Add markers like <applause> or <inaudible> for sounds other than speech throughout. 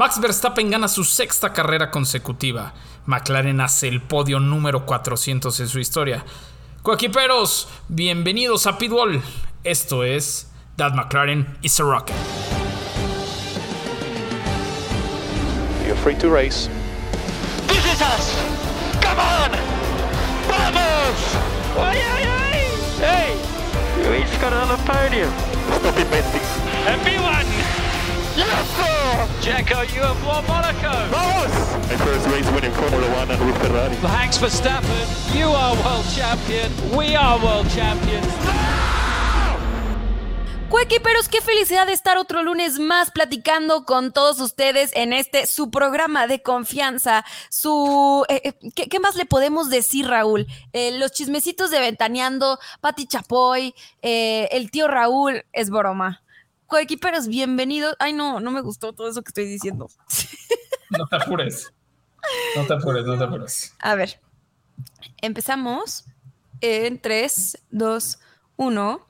Max Verstappen gana su sexta carrera consecutiva. McLaren hace el podio número 400 en su historia. Coequiperos, bienvenidos a Pitbull. Esto es That McLaren is a Rocket. You're free to race. This is us! Come on! Vamos! Ay, ay, ay! Hey! We've got another podium. Stop inventing. And B1! Yes, sir! Jacko, you have won Monaco! Vamos! My first race winning Formula One and with Ferrari. Thanks Verstappen, you are world champion, we are world champions. Cuequiperos, qué felicidad de estar otro lunes más platicando con todos ustedes en este su programa de confianza. Su eh, eh, ¿qué, qué más le podemos decir, Raúl? Eh, los chismecitos de Ventaneando, Pati Chapoy, eh, el tío Raúl, es broma. Coequiperos, bienvenidos. Ay, no, no me gustó todo eso que estoy diciendo. <laughs> No te apures. No te apures, no te apures. A ver, empezamos en 3, 2, 1.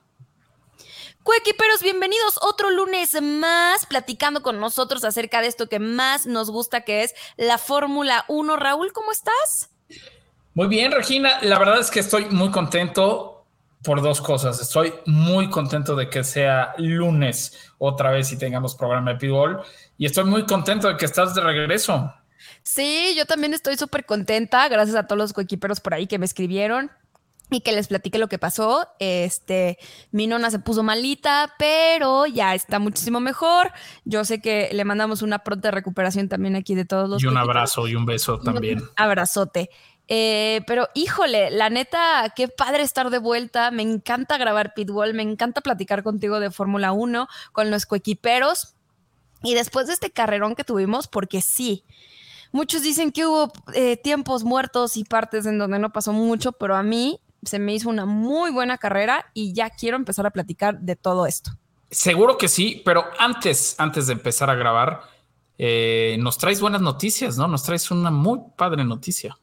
Cuequiperos, bienvenidos otro lunes más platicando con nosotros acerca de esto que más nos gusta, que es la Fórmula 1. Raúl, ¿cómo estás? Muy bien, Regina. La verdad es que estoy muy contento por dos cosas. Estoy muy contento de que sea lunes otra vez y tengamos programa de Pitbull. Y estoy muy contento de que estás de regreso. Sí, yo también estoy súper contenta. Gracias a todos los coequiperos por ahí que me escribieron y que les platiqué lo que pasó. Este, mi nona se puso malita, pero ya está muchísimo mejor. Yo sé que le mandamos una pronta recuperación también aquí de todos los Y un abrazo y un beso también. Un abrazote. Eh, pero híjole, la neta, qué padre estar de vuelta. Me encanta grabar Pitbull, me encanta platicar contigo de Fórmula 1, con los coequiperos. Y después de este carrerón que tuvimos, porque sí, muchos dicen que hubo eh, tiempos muertos y partes en donde no pasó mucho, pero a mí se me hizo una muy buena carrera y ya quiero empezar a platicar de todo esto. Seguro que sí, pero antes, antes de empezar a grabar, eh, nos traes buenas noticias, ¿no? Nos traes una muy padre noticia.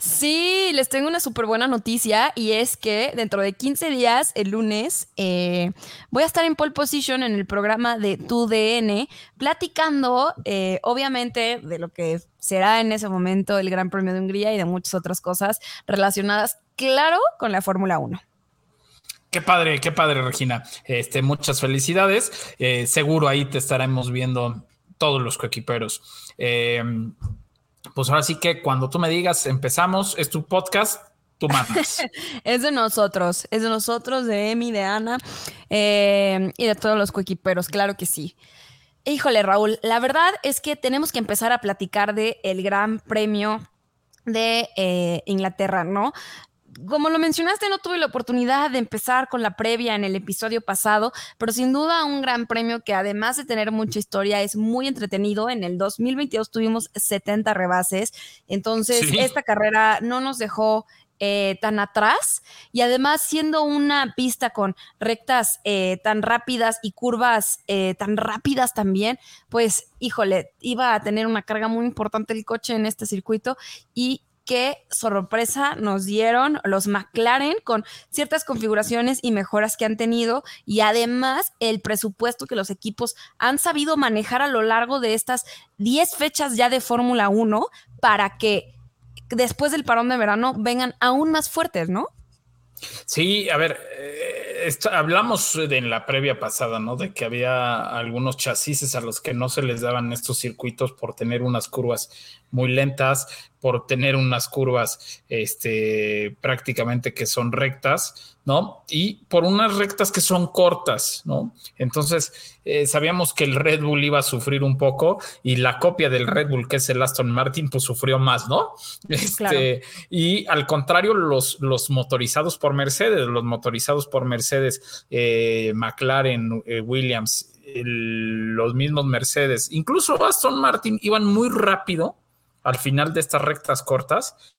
Sí, les tengo una súper buena noticia y es que dentro de 15 días, el lunes, eh, voy a estar en pole position en el programa de Tu DN, platicando, eh, obviamente, de lo que será en ese momento el Gran Premio de Hungría y de muchas otras cosas relacionadas, claro, con la Fórmula 1. Qué padre, qué padre, Regina. Este, muchas felicidades. Eh, seguro ahí te estaremos viendo todos los coequiperos. Eh, pues ahora sí que cuando tú me digas empezamos, es tu podcast, tú mandas. <laughs> Es de nosotros, es de nosotros, de Emi, de Ana eh, y de todos los coequiperos, claro que sí. Híjole, Raúl, la verdad es que tenemos que empezar a platicar de el Gran Premio de eh, Inglaterra, ¿no? Como lo mencionaste, no tuve la oportunidad de empezar con la previa en el episodio pasado, pero sin duda un gran premio que además de tener mucha historia es muy entretenido. En el 2022 tuvimos 70 rebases, entonces Sí. esta carrera no nos dejó eh, tan atrás y además siendo una pista con rectas eh, tan rápidas y curvas eh, tan rápidas también, pues híjole, iba a tener una carga muy importante el coche en este circuito y qué sorpresa nos dieron los McLaren con ciertas configuraciones y mejoras que han tenido y además el presupuesto que los equipos han sabido manejar a lo largo de estas 10 fechas ya de Fórmula 1 para que después del parón de verano vengan aún más fuertes, ¿no? Sí, a ver, eh, hablamos de en la previa pasada, ¿no? De que había algunos chasis a los que no se les daban estos circuitos por tener unas curvas muy lentas, por tener unas curvas este, prácticamente que son rectas, ¿no? Y por unas rectas que son cortas, ¿no? Entonces, eh, sabíamos que el Red Bull iba a sufrir un poco y la copia del Red Bull, que es el Aston Martin, pues sufrió más, ¿no? Este, Claro. Y al contrario, los, los motorizados por Mercedes, los motorizados por Mercedes, eh, McLaren, eh, Williams, el- los mismos Mercedes, incluso Aston Martin, iban muy rápido al final de estas rectas cortas.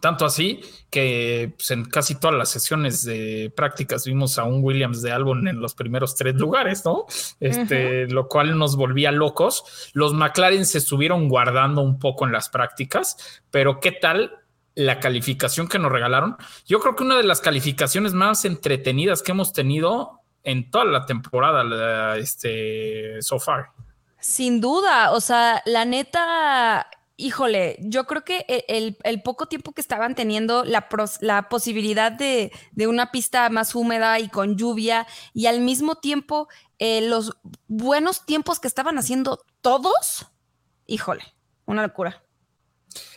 Tanto así que pues, en casi todas las sesiones de prácticas vimos a un Williams de Albon en los primeros tres lugares, ¿no? Este, Lo cual nos volvía locos. Los McLaren se estuvieron guardando un poco en las prácticas, pero ¿qué tal la calificación que nos regalaron? Yo creo que una de las calificaciones más entretenidas que hemos tenido en toda la temporada, este, so far. Sin duda, o sea, la neta, híjole, yo creo que e, el, poco tiempo que estaban teniendo la, la posibilidad de, de, una pista más húmeda y con lluvia y al mismo tiempo eh, los buenos tiempos que estaban haciendo todos, híjole, una locura.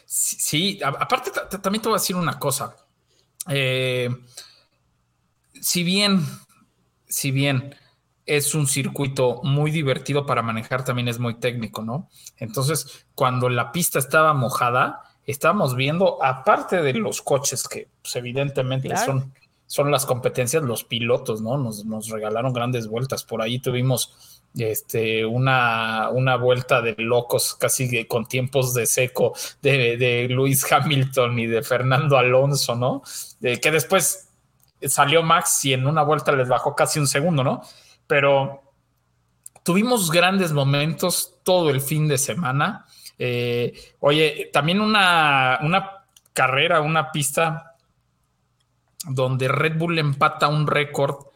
Sí, sí aparte también te voy a decir una cosa. Eh, si bien, si bien es un circuito muy divertido para manejar, también es muy técnico, ¿no? Entonces, cuando la pista estaba mojada, estábamos viendo, aparte de los coches que pues, evidentemente son, son las competencias, los pilotos, ¿no? Nos, nos, regalaron grandes vueltas. Por ahí tuvimos este, una, una vuelta de locos, casi con tiempos de seco, de, de Luis Hamilton y de Fernando Alonso, ¿no? De, que después salió Max y en una vuelta les bajó casi un segundo, ¿no? Pero tuvimos grandes momentos todo el fin de semana. Eh, oye, también una, una carrera, una pista donde Red Bull empata un récord,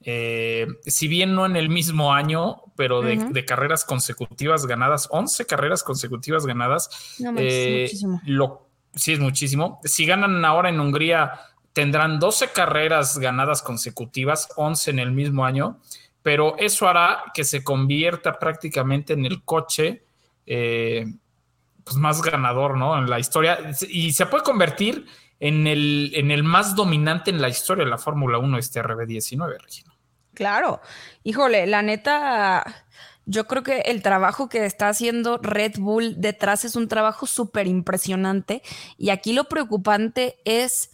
eh, si bien no en el mismo año, pero de, carreras consecutivas ganadas, 11 carreras consecutivas ganadas. No, eh. Lo, sí, es muchísimo. Si ganan ahora en Hungría, tendrán 12 carreras ganadas consecutivas, 11 en el mismo año pero eso hará que se convierta prácticamente en el coche eh, pues más ganador, ¿no? En la historia. Y se puede convertir en el, más dominante en la historia de la Fórmula 1, este RB19, Regina. Claro. Híjole, la neta, yo creo que el trabajo que está haciendo Red Bull detrás es un trabajo súper impresionante. Y aquí lo preocupante es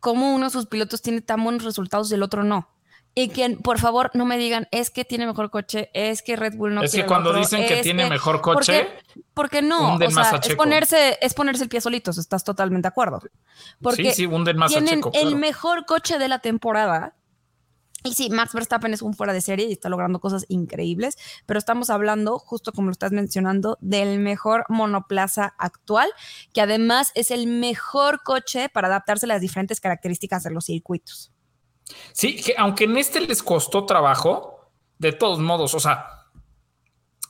cómo uno de sus pilotos tiene tan buenos resultados y el otro no. Y que por favor no me digan, es que tiene mejor coche, es que Red Bull no Es que cuando dicen que tiene mejor coche. Porque, no, o sea, es ponerse, es ponerse el pie solitos, estás totalmente de acuerdo. Porque sí, sí, hunden más tienen a Checo, el mejor coche de la temporada. Y sí, Max Verstappen es un fuera de serie y está logrando cosas increíbles, pero estamos hablando, justo como lo estás mencionando, del mejor monoplaza actual, que además es el mejor coche para adaptarse a las diferentes características de los circuitos. Sí, que aunque en este les costó trabajo, de todos modos, o sea,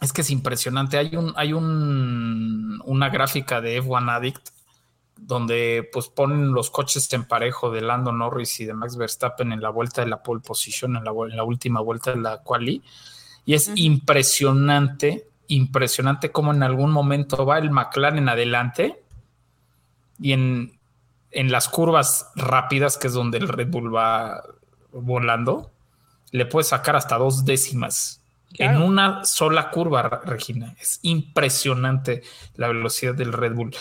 es que es impresionante. Hay un, hay un, una gráfica de F1 Addict donde pues ponen los coches en parejo de Lando Norris y de Max Verstappen en la vuelta de la pole position, en la, en la última vuelta de la quali. Y es impresionante, impresionante cómo en algún momento va el McLaren adelante y en, en las curvas rápidas, que es donde el Red Bull va volando, le puede sacar hasta dos décimas en una sola curva, Regina. Es impresionante la velocidad del Red Bull.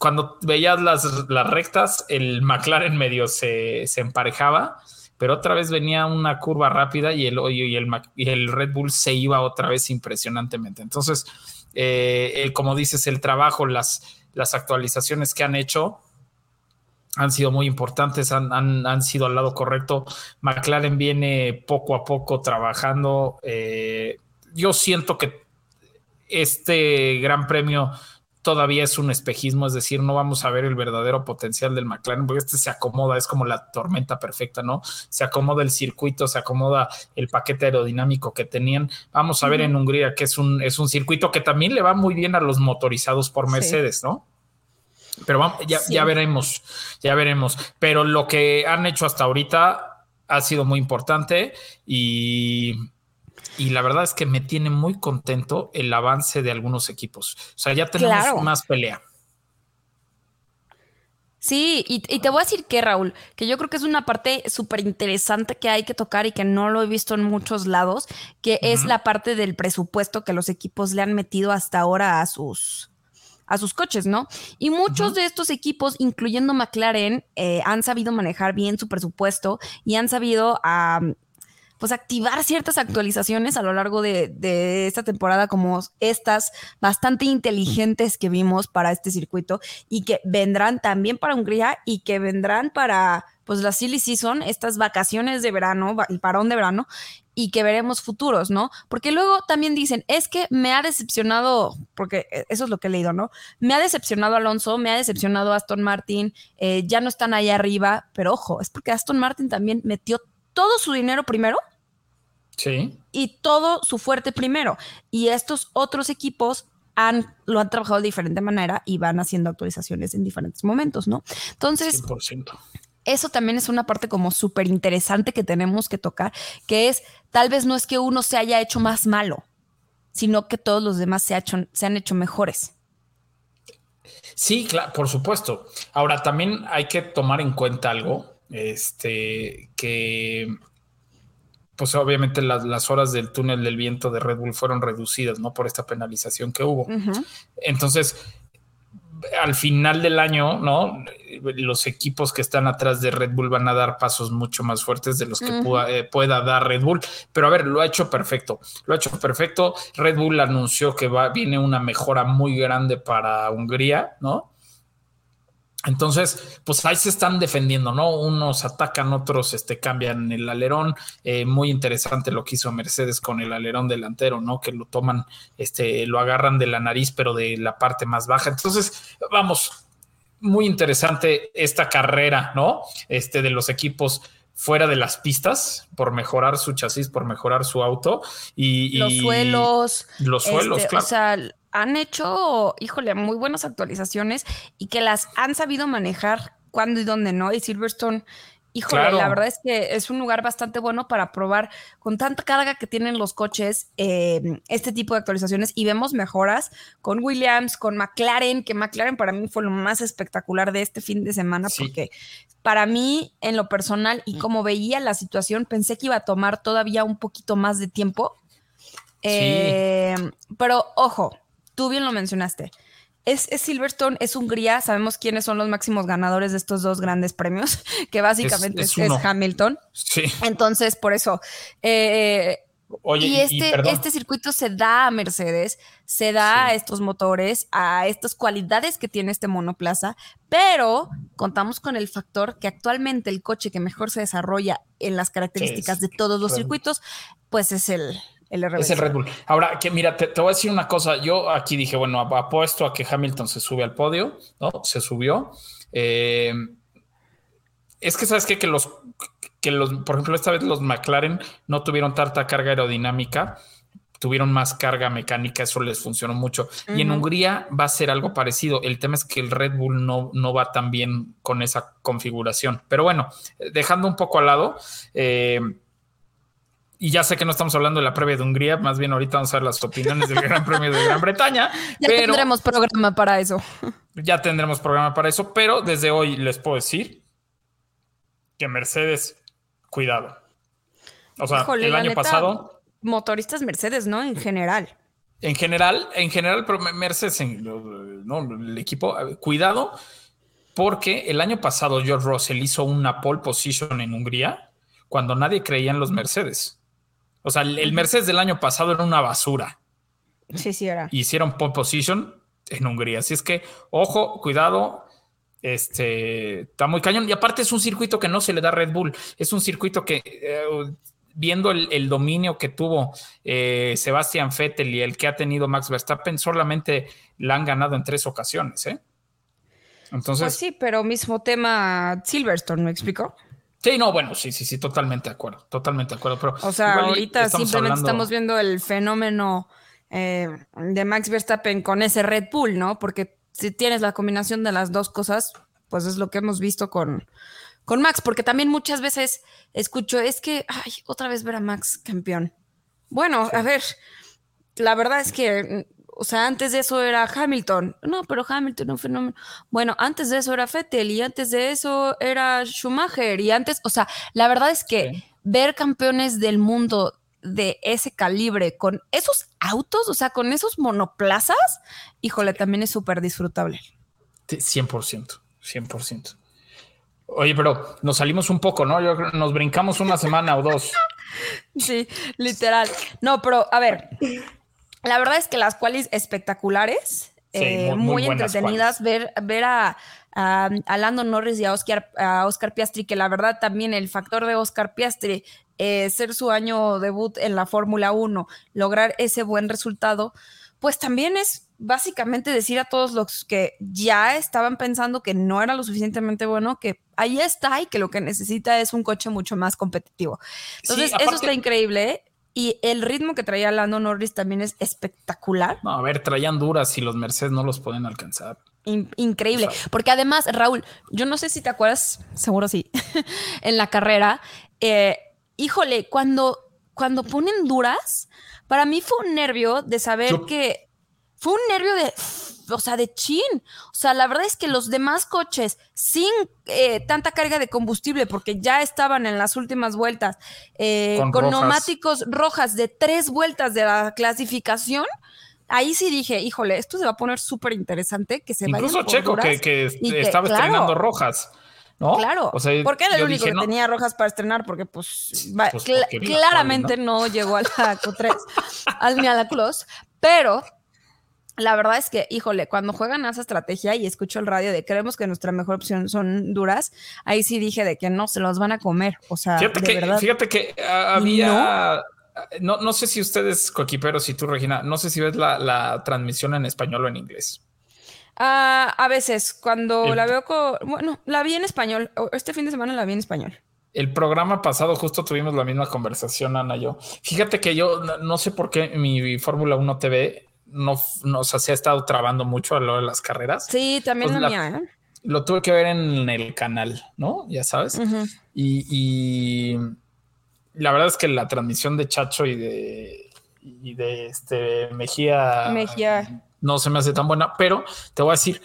Cuando veías las, las rectas, el McLaren medio se, emparejaba, pero otra vez venía una curva rápida y el, y el, y el Red Bull se iba otra vez impresionantemente. Entonces, eh, como dices, el trabajo, las, las actualizaciones que han hecho han sido muy importantes, han, sido al lado correcto. McLaren viene poco a poco trabajando. Eh, yo siento que este gran premio todavía es un espejismo, es decir, no vamos a ver el verdadero potencial del McLaren, porque este se acomoda, es como la tormenta perfecta, ¿no? Se acomoda el circuito, se acomoda el paquete aerodinámico que tenían. Vamos a ver en Hungría que es un, es un circuito que también le va muy bien a los motorizados por Mercedes, ¿no? Pero vamos, ya, ya veremos, ya veremos. Pero lo que han hecho hasta ahorita ha sido muy importante y, y la verdad es que me tiene muy contento el avance de algunos equipos. O sea, ya tenemos más pelea. Sí, y, te voy a decir que, Raúl, que yo creo que es una parte súper interesante que hay que tocar y que no lo he visto en muchos lados, que es la parte del presupuesto que los equipos le han metido hasta ahora a sus, a sus coches, ¿no? Y muchos de estos equipos, incluyendo McLaren, eh, han sabido manejar bien su presupuesto y han sabido pues activar ciertas actualizaciones a lo largo de, de, esta temporada como estas bastante inteligentes que vimos para este circuito y que vendrán también para Hungría y que vendrán para pues la silly season, estas vacaciones de verano, el parón de verano y que veremos futuros, ¿no? Porque luego también dicen, es que me ha decepcionado, porque e, eso es lo que he leído, ¿no? Me ha decepcionado Alonso, me ha decepcionado Aston Martin, eh, ya no están ahí arriba, pero ojo, es porque Aston Martin también metió todo su dinero primero Sí. y todo su fuerte primero. Y estos otros equipos han, lo han trabajado de diferente manera y van haciendo actualizaciones en diferentes momentos, ¿no? Entonces, 100%. Eso también es una parte como súper interesante que tenemos que tocar, que es tal vez no es que uno se haya hecho más malo, sino que todos los demás se, ha hecho- se han hecho mejores. Sí, claro, por supuesto. Ahora, también hay que tomar en cuenta algo, este, que pues obviamente las, las horas del túnel del viento de Red Bull fueron reducidas, ¿no? Por esta penalización que hubo. Entonces, al final del año, ¿no? Los equipos que están atrás de Red Bull van a dar pasos mucho más fuertes de los que pueda, eh, pueda dar Red Bull. Pero a ver, lo ha hecho perfecto. Lo ha hecho perfecto. Red Bull anunció que va, viene una mejora muy grande para Hungría, ¿no? Entonces, pues ahí se están defendiendo, ¿no? Unos atacan, otros este, cambian el alerón. Eh, muy interesante lo que hizo Mercedes con el alerón delantero, ¿no? Que lo toman, este, lo agarran de la nariz, pero de la parte más baja. Entonces, vamos, muy interesante esta carrera, ¿no? Este, de los equipos fuera de las pistas por mejorar su chasis, por mejorar su auto y Los y suelos. Los suelos, este, claro. O sea, han hecho, híjole, muy buenas actualizaciones y que las han sabido manejar cuándo y dónde no. Y Silverstone, híjole, Claro. la verdad es que es un lugar bastante bueno para probar con tanta carga que tienen los coches eh, este tipo de actualizaciones y vemos mejoras con Williams, con McLaren, que McLaren para mí fue lo más espectacular de este fin de semana Sí. porque para mí, en lo personal y como veía la situación, pensé que iba a tomar todavía un poquito más de tiempo. Eh, pero ojo, tú bien lo mencionaste. Es, es Silverstone, es Hungría, sabemos quiénes son los máximos ganadores de estos dos grandes premios, <laughs> que básicamente Es-. Hamilton. Sí. Entonces, por eso. eh, Oye, y este, y este circuito se da a Mercedes, se da Sí. a estos motores, a estas cualidades que tiene este monoplaza, pero contamos con el factor que actualmente el coche que mejor se desarrolla en las características de todos los circuitos, pues es el, el. Es el Red Bull. Ahora, que mira, te, te voy a decir una cosa. Yo aquí dije, bueno, ap- apuesto a que Hamilton se sube al podio, ¿no? Se subió. Eh, es que sabes qué? que los que los, por ejemplo, esta vez los McLaren no tuvieron tanta carga aerodinámica, tuvieron más carga mecánica, eso les funcionó mucho. Y en. Hungría va a ser algo parecido. El tema es que el Red Bull no, no va tan bien con esa configuración. Pero bueno, eh, dejando un poco al lado, eh, y ya sé que no estamos hablando de la previa de Hungría, más bien ahorita vamos a ver las opiniones del Gran Premio de Gran Bretaña. <laughs> Ya pero tendremos programa para eso. ya tendremos programa para eso, pero desde hoy les puedo decir que Mercedes, cuidado. O sea, Híjole, el año neta, pasado, Motoristas Mercedes, ¿no? En general. en general, en general, pero Mercedes, en- no, el equipo, cuidado, porque el año pasado George Russell hizo una pole position en Hungría cuando nadie creía en los Mercedes. O sea, el, el Mercedes del año pasado era una basura. Sí, sí, era. hicieron pole position en Hungría. Así es que, ojo, cuidado. Este está muy cañón. Y aparte es un circuito que no se le da a Red Bull. Es un circuito que, eh, viendo el, el dominio que tuvo eh, Sebastian Vettel y el que ha tenido Max Verstappen, solamente la han ganado en tres ocasiones. ¿eh? Entonces, Pues sí, pero mismo tema Silverstone, ¿me explico? Sí, no, bueno, sí, sí, sí, totalmente de acuerdo, totalmente de acuerdo. Pero O sea, ahorita estamos simplemente hablando- estamos viendo el fenómeno eh, de Max Verstappen con ese Red Bull, ¿no? Porque si tienes la combinación de las dos cosas, pues es lo que hemos visto con, con Max, porque también muchas veces escucho, es que, ay, otra vez ver a Max campeón. Bueno, a ver, la verdad es que, o sea, antes de eso era Hamilton. No, pero Hamilton un fenómeno. Bueno, antes de eso era Vettel y antes de eso era Schumacher y antes, o sea, la verdad es que Sí. ver campeones del mundo de ese calibre con esos autos, o sea, con esos monoplazas, híjole, también es súper disfrutable. Sí, 100%, 100%. Oye, pero nos salimos un poco, ¿no? Yo creo que nos brincamos una semana o dos. <laughs> Sí, literal. No, pero a ver, la verdad es que las cuales espectaculares, Sí, eh, muy- entretenidas, ver, ver a, a, a Lando Norris y a Oscar, a Oscar Piastri, que la verdad también el factor de Oscar Piastri, eh, ser su año debut en la Fórmula 1, lograr ese buen resultado, pues también es básicamente decir a todos los que ya estaban pensando que no era lo suficientemente bueno, que ahí está y que lo que necesita es un coche mucho más competitivo. Entonces, Sí, eso está increíble. Y el ritmo que traía Lando Norris también es espectacular. No, a ver, traían duras y los Mercedes no los pueden alcanzar. In- increíble. Porque además, Raúl, yo no sé si te acuerdas, seguro sí, <laughs> en la carrera, eh, híjole, cuando, cuando ponen duras, para mí fue un nervio de saber Yo- que fue un nervio de, o sea, de chin. O sea, la verdad es que los demás coches sin eh, tanta carga de combustible, porque ya estaban en las últimas vueltas, eh, Con con, rojas. neumáticos rojas de tres vueltas de la clasificación. Ahí sí dije, híjole, esto se va a poner súper interesante, que se Incluso Checo, que, que estaba claro, estrenando rojas, ¿no? Claro, O sea, porque era el único dije, que no, tenía rojas para estrenar, porque pues, Pues claramente ¿no? llegó a la Q3, <laughs> al, ni a la Close, pero la verdad es que, híjole, cuando juegan a esa estrategia y escucho el radio de creemos que nuestra mejor opción son duras, ahí sí dije de que no, se los van a comer, o sea, Fíjate de que, verdad. fíjate que ah, había. No, no sé si ustedes, coequiperos, y tú, Regina, no sé si ves la, la transmisión en español o en inglés. Ah, a veces, cuando El- la veo con, bueno, la vi en español, este fin de semana la vi en español. El programa pasado justo tuvimos la misma conversación, Ana y yo. Fíjate que yo no, no sé por qué mi Fórmula 1 TV no, no o sea, se ha estado trabando mucho a lo de las carreras. Sí, también Pues la, la- mía, ¿eh? Lo tuve que ver en el canal, ¿no? Ya sabes. Y, y la verdad es que la transmisión de Chacho y de, y de este Mejía, Mejía. no se me hace tan buena, pero te voy a decir,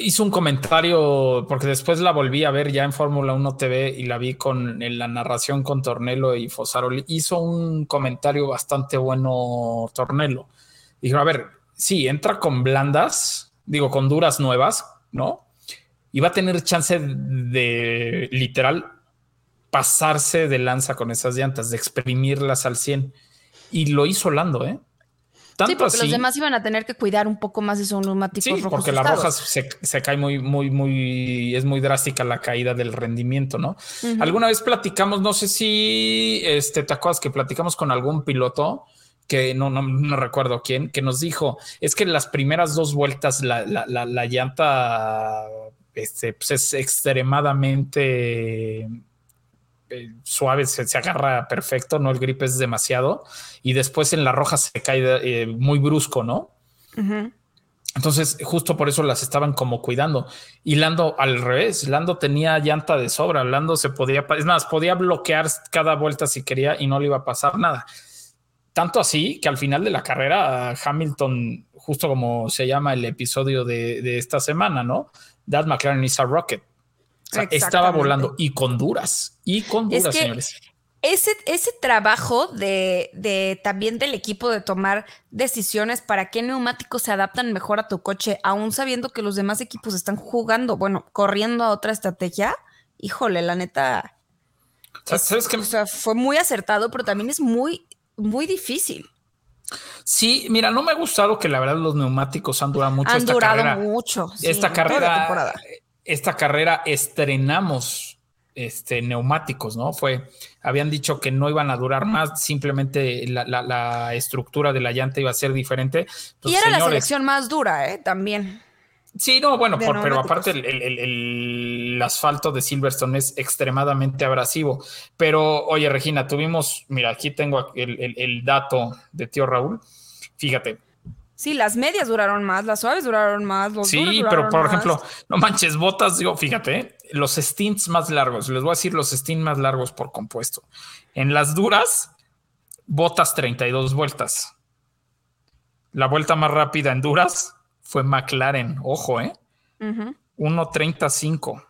hizo un comentario, porque después la volví a ver ya en Fórmula 1 TV y la vi con en la narración con Tornelo y Fosaroli. Hizo un comentario bastante bueno Tornelo. Dijo, a ver, sí, entra con blandas, digo, con duras nuevas, ¿no? Y va a tener chance de literal pasarse de lanza con esas llantas, de exprimirlas al 100. Y lo hizo Lando, ¿eh? Tanto Sí, porque así, los demás iban a tener que cuidar un poco más de sus neumáticos Sí, rojos. porque las rojas se, se cae muy, muy, muy, es muy drástica la caída del rendimiento, ¿no? Alguna vez platicamos, no sé si este, te acuerdas que platicamos con algún piloto que no, no, no recuerdo quién, que nos dijo, es que las primeras dos vueltas la, la, la, la llanta este, pues es extremadamente suave, se, se agarra perfecto, no el grip es demasiado, y después en la roja se cae eh, muy brusco, ¿no? Entonces, justo por eso las estaban como cuidando. Y Lando al revés, Lando tenía llanta de sobra, Lando se podía, es más, podía bloquear cada vuelta si quería y no le iba a pasar nada. Tanto así que al final de la carrera, Hamilton, justo como se llama el episodio de, de esta semana, ¿no? That McLaren is a rocket. O sea, estaba volando y con duras, y con Es duras, que- señores. Ese, ese trabajo de, de también del equipo de tomar decisiones para qué neumáticos se adaptan mejor a tu coche, aún sabiendo que los demás equipos están jugando, bueno, corriendo a otra estrategia, híjole, la neta, ¿Sabes qué? o sea, fue muy acertado, pero también es muy, muy difícil. Sí, mira, no me ha gustado que la verdad los neumáticos han durado mucho Han esta durado carrera. mucho. sí, esta carrera. Esta carrera estrenamos este neumáticos, ¿no? Fue, habían dicho que no iban a durar más, simplemente la, la- la estructura de la llanta iba a ser diferente. Y era la selección más dura, ¿eh? También. Sí, no, bueno, por- pero aparte el, el- el- el asfalto de Silverstone es extremadamente abrasivo. Pero, oye, Regina, tuvimos, mira, aquí tengo el dato de tío Raúl. Fíjate, Sí, las medias duraron más, las suaves duraron más, los duros Sí, pero por más. ejemplo, no manches, botas, digo, fíjate, los stints más largos, les voy a decir los stints más largos por compuesto. En las duras, botas 32 vueltas. La vuelta más rápida en duras fue McLaren, ojo, ¿eh? Ujú. 1.35.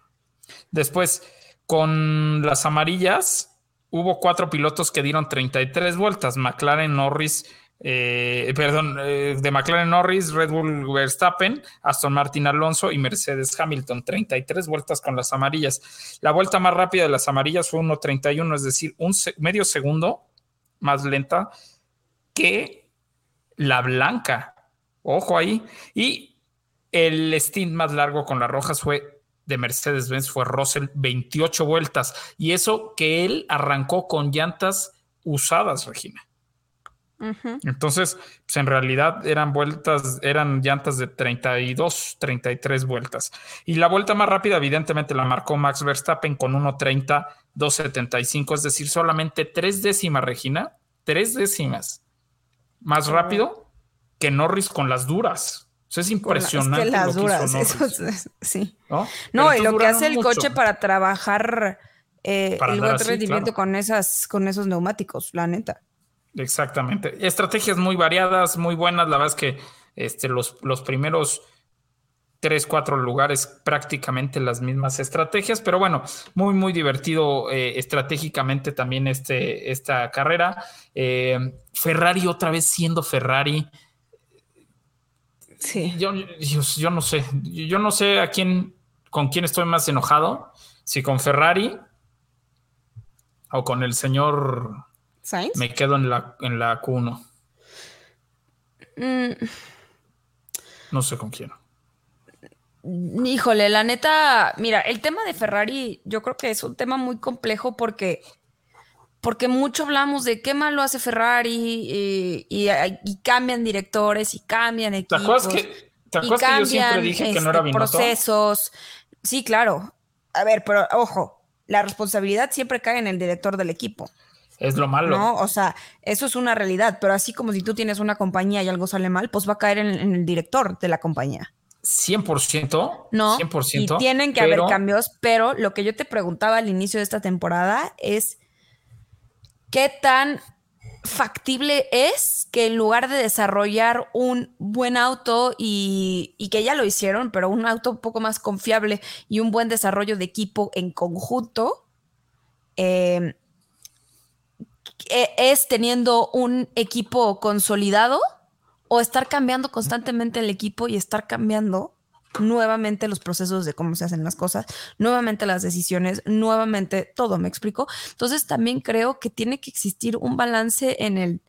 Después, con las amarillas, hubo cuatro pilotos que dieron 33 vueltas. McLaren, Norris, eh, perdón, eh, de McLaren Norris, Red Bull Verstappen, Aston Martin Alonso y Mercedes Hamilton. 33 vueltas con las amarillas. La vuelta más rápida de las amarillas fue 1.31, es decir, un medio segundo más lenta que la blanca. Ojo ahí. Y el stint más largo con las rojas fue de Mercedes-Benz, fue Russell, 28 vueltas. Y eso que él arrancó con llantas usadas, Regina. Entonces, pues en realidad eran vueltas, eran llantas de 32, 33 vueltas. Y la vuelta más rápida, evidentemente, la marcó Max Verstappen con 1.30, 2.75, es decir, solamente tres décimas, Regina, tres décimas más rápido que Norris con las duras. O sea, es impresionante. Es que las lo que hizo duras, <laughs> Norris, eso es- sí. ¿no? Y lo que hace el mucho. coche para trabajar eh, Para el buen rendimiento claro. con esas, con esos neumáticos, la neta. Exactamente. Estrategias muy variadas, muy buenas. La verdad es que este, los, los primeros tres, cuatro lugares prácticamente las mismas estrategias, pero bueno, muy, muy divertido eh, estratégicamente también este, esta carrera. Eh, Ferrari otra vez siendo Ferrari. Sí. Yo, yo, yo no sé, yo no sé a quién, con quién estoy más enojado, si con Ferrari o con el señor, ¿Sainz? me quedo en la, en la Q1. Mm, No sé con quién. híjole, la neta, mira, el tema de Ferrari yo creo que es un tema muy complejo porque, porque mucho hablamos de qué malo hace Ferrari y, y- y cambian directores y cambian ¿Te equipos. acuerdas que, te y acuerdas que yo siempre cambian, dije que no este, era Binotto? procesos. Sí, claro. A ver, pero ojo, la responsabilidad siempre cae en el director del equipo, Es lo malo. ¿no? O sea, eso es una realidad, pero así como si tú tienes una compañía y algo sale mal, pues va a caer en, en el director de la compañía, 100%. ¿no? 100%. y tienen que pero haber cambios, pero lo que yo te preguntaba al inicio de esta temporada es qué tan factible es que en lugar de desarrollar un buen auto y, y que ya lo hicieron, pero un auto un poco más confiable y un buen desarrollo de equipo en conjunto, eh, es teniendo un equipo consolidado o estar cambiando constantemente el equipo y estar cambiando nuevamente los procesos de cómo se hacen las cosas, nuevamente las decisiones, nuevamente todo, ¿me explico? Entonces también creo que tiene que existir un balance en el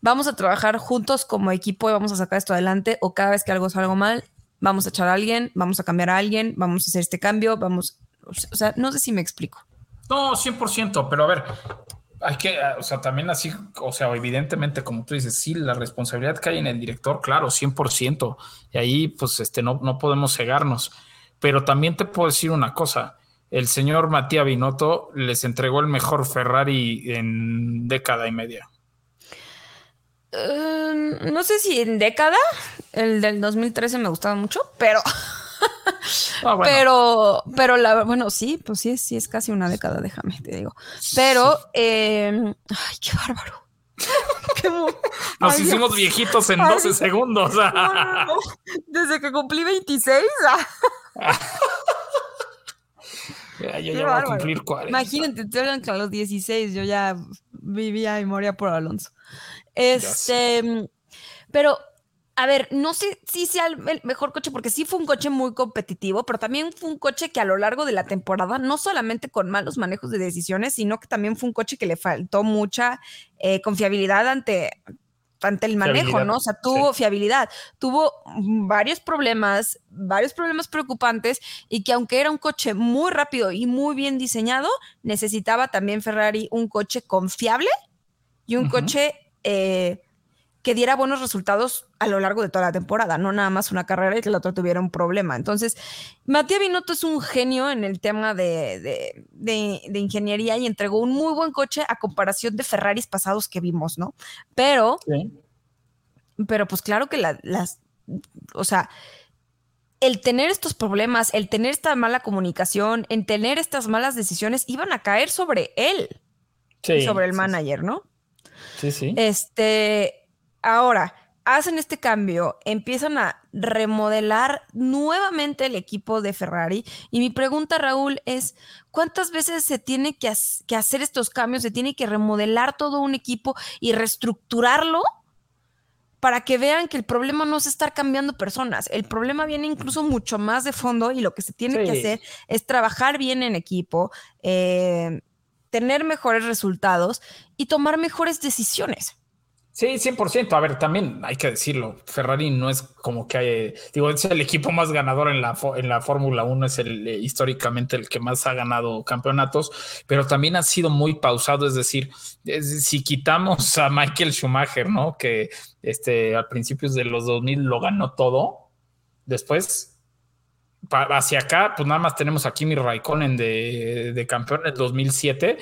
vamos a trabajar juntos como equipo y vamos a sacar esto adelante o cada vez que algo salga mal, vamos a echar a alguien, vamos a cambiar a alguien, vamos a hacer este cambio, vamos, o sea, no sé si me explico. No, 100%, pero a ver, hay que, ah, o sea, también así, o sea, evidentemente, como tú dices, sí, la responsabilidad cae en el director, claro, 100%, y ahí, pues, este, no, no podemos cegarnos, pero también te puedo decir una cosa, el señor Matías Binotto les entregó el mejor Ferrari en década y media. Eh, no sé si en década, el del 2013 me gustaba mucho, pero, <laughs> Ah, bueno, pero, pero la, bueno, sí, pues sí, es- sí es casi una década, déjame, te digo. Pero, eh, ay, qué bárbaro. <laughs> Nos ay, hicimos Dios. viejitos en Ay, 12 segundos. No, no, no. Desde que cumplí 26, ah, <laughs> Ya, yo qué ya voy a bárbaro. cumplir 40. Imagínate, te hablan que a los 16 yo ya vivía y moría por Alonso. Este, pero, a ver, no sé si sea el mejor coche, porque sí fue un coche muy competitivo, pero también fue un coche que a lo largo de la temporada, no solamente con malos manejos de decisiones, sino que también fue un coche que le faltó mucha eh, confiabilidad ante, ante el manejo, Fiabilidad, ¿no? O sea, tuvo sí. fiabilidad, tuvo varios problemas, varios problemas preocupantes y que aunque era un coche muy rápido y muy bien diseñado, necesitaba también Ferrari un coche confiable y un coche eh, que diera buenos resultados a lo largo de toda la temporada, no nada más una carrera y que la otra tuviera un problema. Entonces, Matías Binotto es un genio en el tema de, de- de- de ingeniería y entregó un muy buen coche a comparación de Ferraris pasados que vimos, ¿no? Pero Sí. pero pues claro que la- las, o sea, el tener estos problemas, el tener esta mala comunicación, en tener estas malas decisiones, iban a caer sobre él, Sí, sobre el sí, manager, ¿no? Sí, sí. Este, ahora, hacen este cambio, empiezan a remodelar nuevamente el equipo de Ferrari. Y mi pregunta, Raúl, es, ¿cuántas veces se tiene que, hacer estos cambios? ¿Se tiene que remodelar todo un equipo y reestructurarlo? Para que vean que el problema no es estar cambiando personas, el problema viene incluso mucho más de fondo y lo que se tiene que hacer es trabajar bien en equipo, eh, tener mejores resultados y tomar mejores decisiones. Sí, 100%. A ver, también hay que decirlo. Ferrari no es como que hay, digo, es el equipo más ganador en la, en la Fórmula 1, es el eh, históricamente el que más ha ganado campeonatos, pero también ha sido muy pausado. Es decir, si quitamos a Michael Schumacher, ¿no? Que este, a principios de los 2000 lo ganó todo. Después, pa- hacia acá, pues nada más tenemos a Kimi Raikkonen de, de campeón en 2007.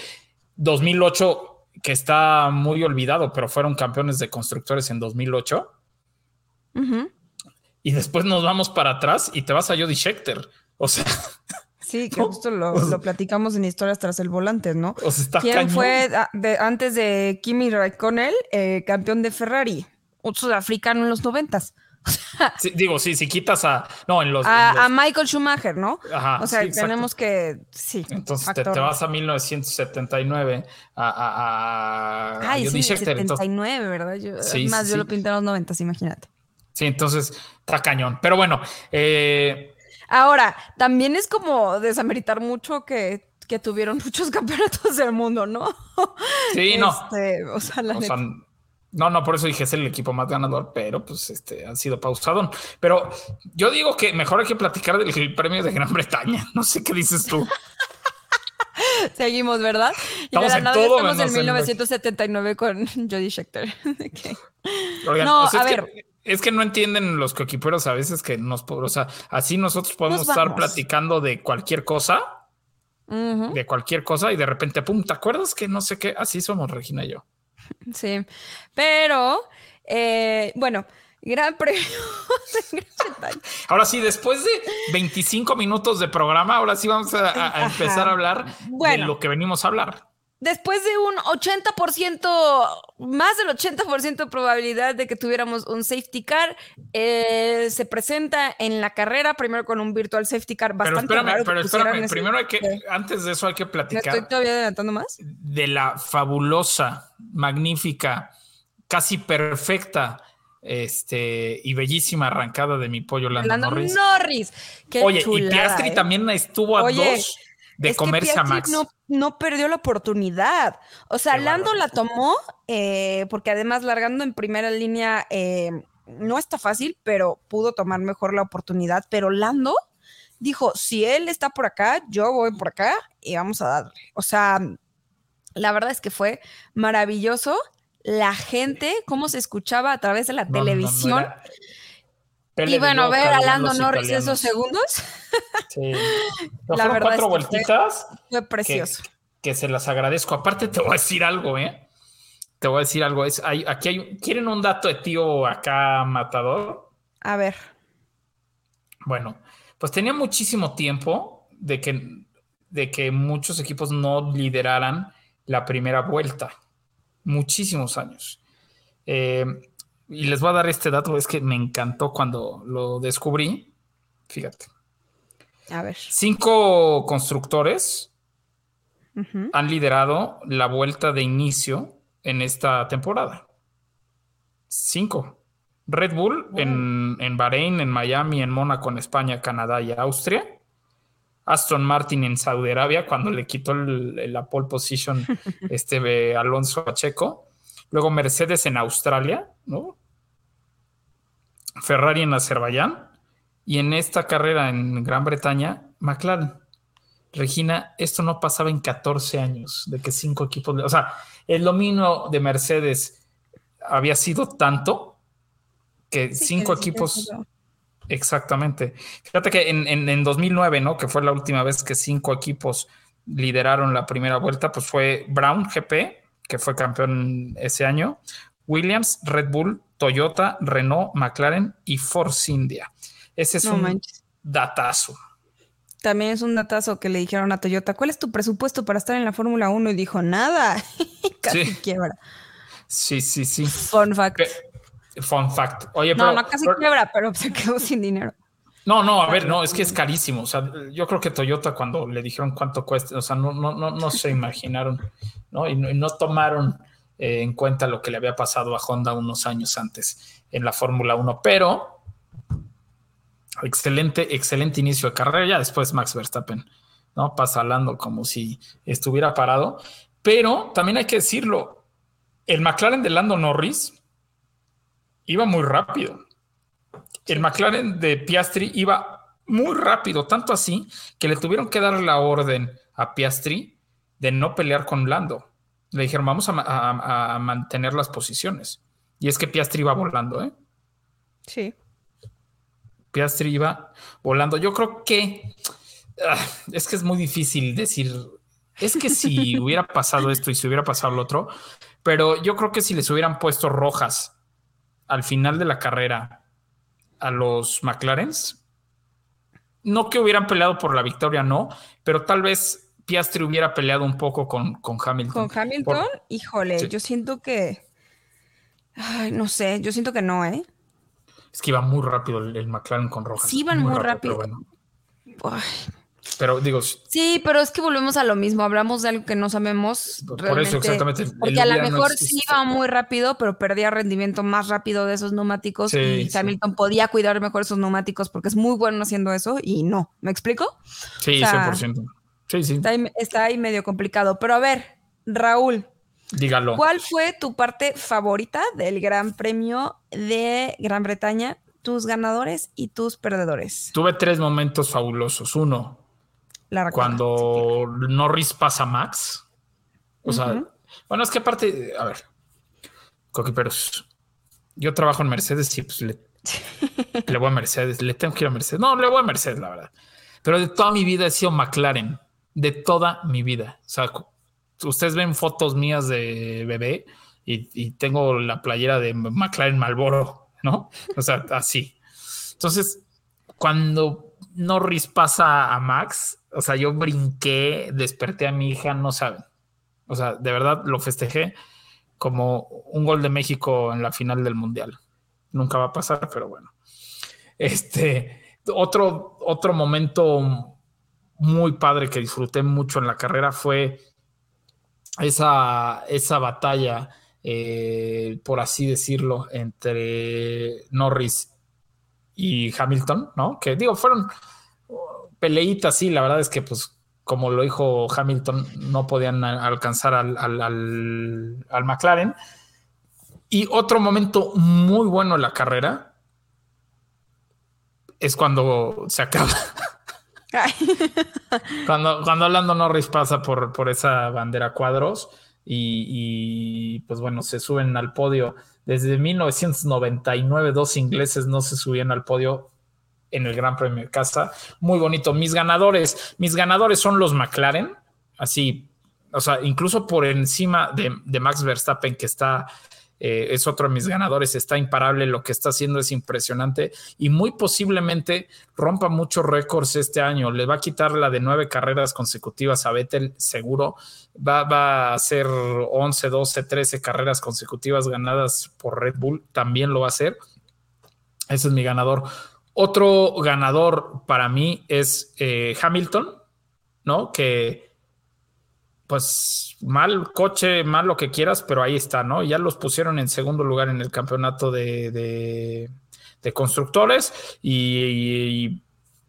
2008 que está muy olvidado, pero fueron campeones de constructores en 2008. Ujú. Y después nos vamos para atrás y te vas a Jody Scheckter. O sea, <laughs> Sí, que justo lo, lo platicamos en historias tras el volante, ¿no? o sea está ¿Quién cañón. fue de- antes de Kimi Raikkonen, eh, campeón de Ferrari? Un sudafricano en los noventas. Sí, digo, sí, si quitas a. No, en los. en A, los- a Michael Schumacher, ¿no? Ajá, o sea, sí, tenemos que. Sí. Entonces te, vas a 1979 a, a, a- a Ay, Jody sí, Scheckter. Entonces, 79, ¿verdad? Yo, Sí, más, yo lo pinté en los noventas, imagínate. sí, entonces está cañón. Pero bueno, eh, Ahora, también es como desameritar mucho que, que tuvieron <laughs> muchos campeonatos del mundo, ¿no? sí, no. Este, o sea, la O neta. sea, no, no, por eso dije es el equipo más ganador, pero pues este han sido pausadón. Pero yo digo que mejor hay que platicar del premio de Gran Bretaña. <laughs> No sé qué dices tú. <laughs> Seguimos, ¿verdad? Y Estamos de la en todo estamos en menos en- 1979 con <laughs> Jody. Oigan, No, o sea, a es, ver. Que, es que no entienden los coequiperos a veces que nos, o sea, así nosotros podemos Nos estar platicando de cualquier cosa, de cualquier cosa y de repente, pum, ¿te acuerdas que no sé qué? Así somos Regina y yo. Sí. Pero, eh, bueno, gran premio <laughs> de Gran. Ahora sí, después de 25 minutos de programa, ahora sí vamos a, empezar a hablar de lo que venimos a hablar. Después de un 80%, más del 80% de probabilidad de que tuviéramos un safety car, eh, se presenta en la carrera, primero con un virtual safety car Pero bastante espérame, raro que pero espérame, primero hay que, antes de eso hay que ¿Me estoy platicar todavía adelantando más? de la fabulosa, magnífica, casi perfecta, este, y bellísima arrancada de mi pollo Lando Lando Norris. Norris. Qué Oye, y Piastri ¿eh? también estuvo a Oye, dos de Es comerse a Piastri Max. No, no perdió la oportunidad. O sea, Qué Lando la tomó eh, porque además largando en primera línea eh, no está fácil, pero pudo tomar mejor la oportunidad. Pero Lando dijo, si él está por acá, yo voy por acá y vamos a darle. O sea, la verdad es que fue maravilloso. La gente, cómo se escuchaba a través de la No, no, no, televisión. Pele y bueno, ver a Lando Norris italianos. esos segundos Sí. <laughs> La fueron verdad cuatro fue vueltitas fue que, precioso. que se las agradezco. Aparte, te voy a decir algo, ¿eh? Te voy a decir algo. Es, hay, aquí hay, ¿Quieren un dato de tío acá matador? A ver. Bueno, pues tenía muchísimo tiempo de que, de que muchos equipos no lideraran la primera vuelta. Muchísimos años. Eh, y les voy a dar este dato, es que me encantó cuando lo descubrí. Fíjate. A ver. Cinco constructores han liderado la vuelta de inicio en esta temporada. Cinco. Red Bull en, en Bahrein, en Miami, en Mónaco, en España, Canadá y Austria. Aston Martin en Saudi Arabia cuando le quitó el- la pole position <laughs> este Alonso Pacheco. Luego Mercedes en Australia, ¿no? Ferrari en Azerbaiyán. Y en esta carrera en Gran Bretaña, McLaren. Regina, esto no pasaba en 14 años, de que cinco equipos, o sea, el dominio de Mercedes había sido tanto que Sí, cinco que equipos, exactamente. Fíjate que en, en, en 2009, ¿no? Que fue la última vez que cinco equipos lideraron la primera vuelta, pues fue Brown GP, que fue campeón ese año, Williams, Red Bull, Toyota, Renault, McLaren y Force India. Ese es No un manches. datazo. También es un datazo que le dijeron a Toyota, ¿cuál es tu presupuesto para estar en la Fórmula 1? Y dijo, nada. <laughs> casi Sí. quiebra. Sí, sí, sí. Fun fact. Pe- Fun fact. Oye, no, pero, no casi pero- quiebra, pero se quedó sin dinero. no, no, a ver, no, es que es carísimo. O sea, yo creo que Toyota cuando le dijeron cuánto cuesta, o sea, no, no, no, no se imaginaron, ¿no? Y no, y no tomaron eh, en cuenta lo que le había pasado a Honda unos años antes en la Fórmula 1. Pero excelente, excelente inicio de carrera. Ya después Max Verstappen, ¿no? Pasa hablando como si estuviera parado. Pero también hay que decirlo, el McLaren de Lando Norris iba muy rápido. El McLaren de Piastri iba muy rápido, tanto así que le tuvieron que dar la orden a Piastri de no pelear con Lando. Le dijeron, vamos a, a- a mantener las posiciones. Y es que Piastri iba volando, ¿eh? Sí. Piastri iba volando. Yo creo que ah, es que es muy difícil decir. Es que si <laughs> hubiera pasado esto y si hubiera pasado lo otro, pero yo creo que si les hubieran puesto rojas al final de la carrera a los McLarens, no que hubieran peleado por la victoria, no, pero tal vez Piastri hubiera peleado un poco con, con Hamilton. Con Hamilton, Por- híjole, Sí. yo siento que. Ay, no sé, yo siento que no, ¿eh? es que iba muy rápido el, el McLaren con rojas. Sí, iban muy rápido. bueno. Pero digo, Sí, pero es que volvemos a lo mismo. Hablamos de algo que no sabemos. Por- realmente, eso, exactamente, Porque a lo no mejor sí iba muy rápido, pero perdía rendimiento más rápido de esos neumáticos. Sí, y sí. Hamilton podía cuidar mejor esos neumáticos porque es muy bueno haciendo eso y no. ¿Me explico? sí, o sea, 100%. Sí, sí, Está ahí, está ahí medio complicado. Pero a ver, Raúl, dígalo. ¿cuál fue tu parte favorita del Gran Premio de Gran Bretaña? Tus ganadores y tus perdedores. Tuve tres momentos fabulosos. Uno, La cuando Norris pasa a Max. O sea, bueno, es que aparte, a ver, coquiperos, yo trabajo en Mercedes y pues le, le voy a Mercedes, le tengo que ir a Mercedes. No, le voy a Mercedes, la verdad. Pero de toda mi vida he sido McLaren, de toda mi vida. O sea, ustedes ven fotos mías de bebé y, y tengo la playera de McLaren Malboro, ¿no? O sea, <laughs> así. Entonces, cuando Norris pasa a Max, o sea, yo brinqué, desperté a mi hija, no saben. O sea, de verdad lo festejé como un gol de México en la final del Mundial. Nunca va a pasar, pero bueno. Este, otro, otro momento muy padre que disfruté mucho en la carrera fue esa, esa batalla, eh, por así decirlo, entre Norris y Hamilton, ¿no? Que digo, fueron peleitas, sí, la verdad es que pues como lo dijo Hamilton, no podían alcanzar al, al- al- al McLaren. Y otro momento muy bueno en la carrera es cuando se acaba. <laughs> Cuando, cuando Lando Norris pasa por, por esa bandera cuadros y, y, pues bueno, se suben al podio. Desde 1999 dos ingleses no se subían al podio en el Gran Premio de Casa. Muy bonito. Mis ganadores, mis ganadores son los McLaren, así, o sea, incluso por encima de, de Max Verstappen, que está, eh, es otro de mis ganadores, está imparable, lo que está haciendo es impresionante y muy posiblemente rompa muchos récords este año. Le va a quitar la de nueve carreras consecutivas a Vettel, seguro. Va, va a hacer 11, 12, 13 carreras consecutivas ganadas por Red Bull, también lo va a hacer. Ese es mi ganador. Otro ganador para mí es eh, Hamilton, ¿no? Que pues mal coche, mal lo que quieras, pero ahí está, ¿no? Ya los pusieron en segundo lugar en el campeonato de, constructores y, y,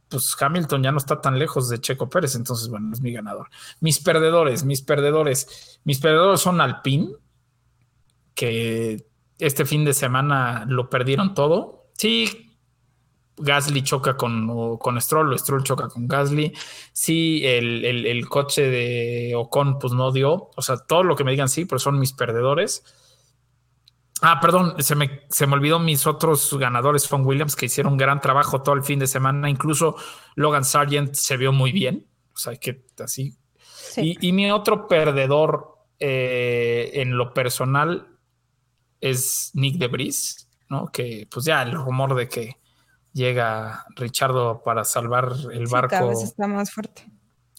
pues Hamilton ya no está tan lejos de Checo Pérez, entonces bueno, es mi ganador. Mis perdedores, mis perdedores, mis perdedores son Alpine, que este fin de semana lo perdieron todo. Sí, Gasly choca con, con Stroll, o Stroll choca con Gasly. Sí, el, el, el, coche de Ocon pues no dio. O sea, todo lo que me digan sí, pero son mis perdedores. Ah, perdón, se me, se me olvidó mis otros ganadores, Von Williams, que hicieron un gran trabajo todo el fin de semana. Incluso Logan Sargent se vio muy bien. O sea, que así. Sí. Y, y, mi otro perdedor eh, en lo personal es Nick de Bris, ¿no? Que pues ya el rumor de que llega Richardo para salvar el sí, barco. Cada vez está más fuerte.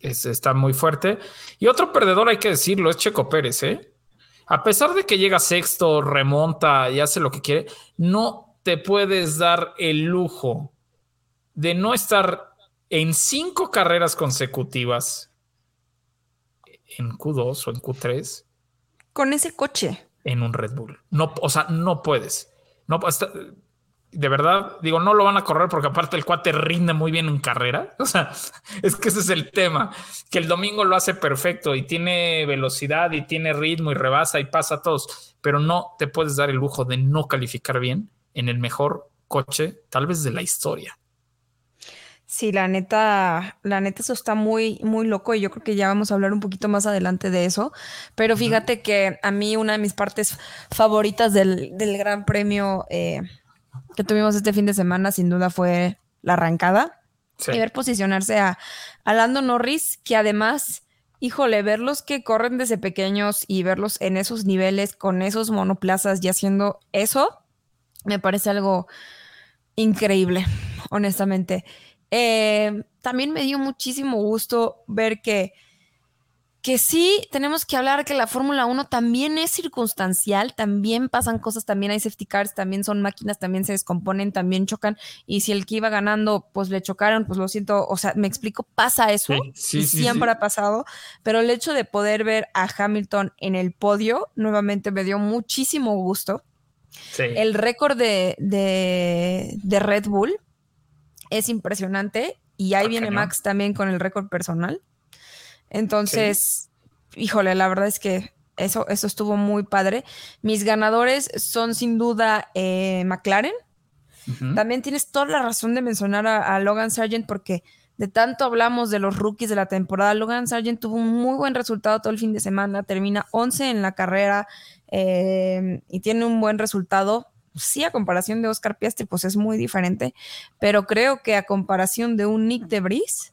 Es, está muy fuerte. Y otro perdedor, hay que decirlo, es Checo Pérez, ¿eh? A pesar de que llega sexto, remonta y hace lo que quiere, no te puedes dar el lujo de no estar en cinco carreras consecutivas en Q2 o en Q3. Con ese coche. En un Red Bull. No, o sea, no puedes. No, hasta, de verdad, digo, no lo van a correr porque aparte el cuate rinde muy bien en carrera. <laughs> O sea, es que ese es el tema, que el domingo lo hace perfecto y tiene velocidad y tiene ritmo y rebasa y pasa a todos, pero no te puedes dar el lujo de no calificar bien en el mejor coche, tal vez de la historia. Sí, la neta, la neta, eso está muy, muy loco y yo creo que ya vamos a hablar un poquito más adelante de eso. Pero fíjate que a mí una de mis partes favoritas del, del Gran Premio eh, que tuvimos este fin de semana, sin duda, fue la arrancada. Sí. Y ver posicionarse a, a Lando Norris, que además, híjole, verlos que corren desde pequeños y verlos en esos niveles, con esos monoplazas y haciendo eso, me parece algo increíble, honestamente. Eh, también me dio muchísimo gusto ver que, que sí, tenemos que hablar que la Fórmula 1 también es circunstancial, también pasan cosas, también hay safety cars, también son máquinas, también se descomponen, también chocan, y si el que iba ganando, pues le chocaron, pues lo siento, o sea, me explico, pasa eso, Sí, sí, y sí, siempre ha pasado, pero el hecho de poder ver a Hamilton en el podio, nuevamente me dio muchísimo gusto. El récord de, de, de Red Bull es impresionante y ahí Está viene. Max también con el récord personal. Entonces, híjole, la verdad es que eso, eso estuvo muy padre. Mis ganadores son sin duda eh, McLaren. También tienes toda la razón de mencionar a, a Logan Sargent porque de tanto hablamos de los rookies de la temporada. Logan Sargent tuvo un muy buen resultado todo el fin de semana, termina 11 en la carrera eh, y tiene un buen resultado. Sí, a comparación de Oscar Piastri, pues es muy diferente, pero creo que a comparación de un Nick de Vries,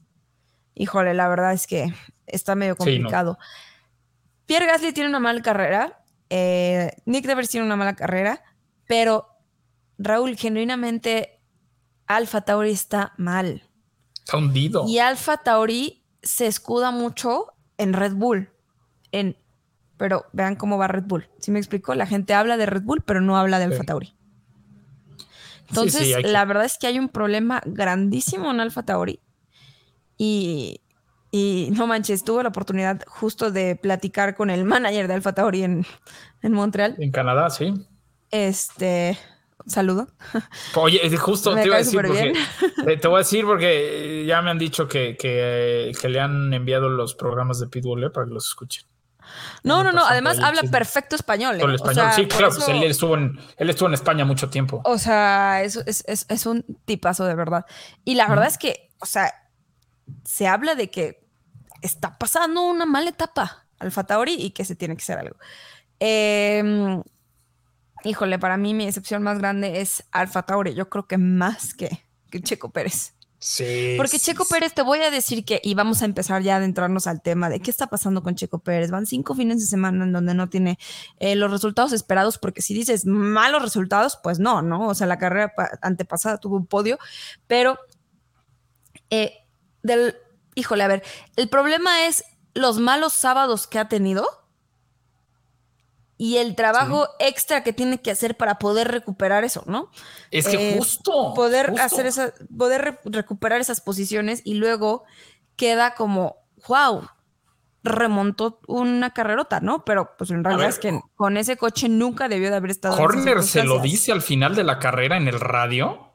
híjole, la verdad es que está medio Sí, no. complicado. Pierre Gasly tiene una mala carrera, eh, Nick de Vries tiene una mala carrera, pero Raúl, genuinamente, Alfa Tauri está mal. Está hundido. Y Alfa Tauri se escuda mucho en Red Bull. En, pero vean cómo va Red Bull. ¿Sí me explico? La gente habla de Red Bull, pero no habla de Alfa. Tauri. Entonces, sí, hay que- la verdad es que hay un problema grandísimo en Alfa Tauri. Y, y no manches, tuve la oportunidad justo de platicar con el <laughs> manager de Alfa Tauri en, en Montreal. En Canadá, sí. Este, saludo. Oye, justo <laughs> Me te iba a decir porque <laughs> te, te voy a decir porque ya me han dicho que, que, que le han enviado los programas de Pitbull eh, para que los escuchen. No, no, no. Además habla perfecto español. ¿eh? El O español. sea, sí, claro, pues él estuvo en, él estuvo en España mucho tiempo. O sea, es, es, es- es un tipazo de verdad. Y la verdad es que, o sea, se habla de que está pasando una mala etapa Alfa Tauri y que se tiene que hacer algo. Eh, híjole, para mí mi excepción más grande es Alfa Tauri. Yo creo que más que, que Checo Pérez. Sí. Porque sí, Checo sí. Pérez, te voy a decir que, y vamos a empezar ya a adentrarnos al tema de qué está pasando con Checo Pérez. Van cinco fines de semana en donde no tiene eh, los resultados esperados, porque si dices malos resultados, pues no, ¿no? O sea, la carrera pa- antepasada tuvo un podio, pero eh, del, híjole, a ver, el problema es los malos sábados que ha tenido y el trabajo extra que tiene que hacer para poder recuperar eso, ¿no? Es que eh, justo. poder justo. hacer esa, poder re- recuperar esas posiciones y luego queda como, wow, remontó una carrerota, ¿no? Pero pues en realidad ver, es que con ese coche nunca debió de haber estado. Horner se lo dice al final de la carrera en el radio.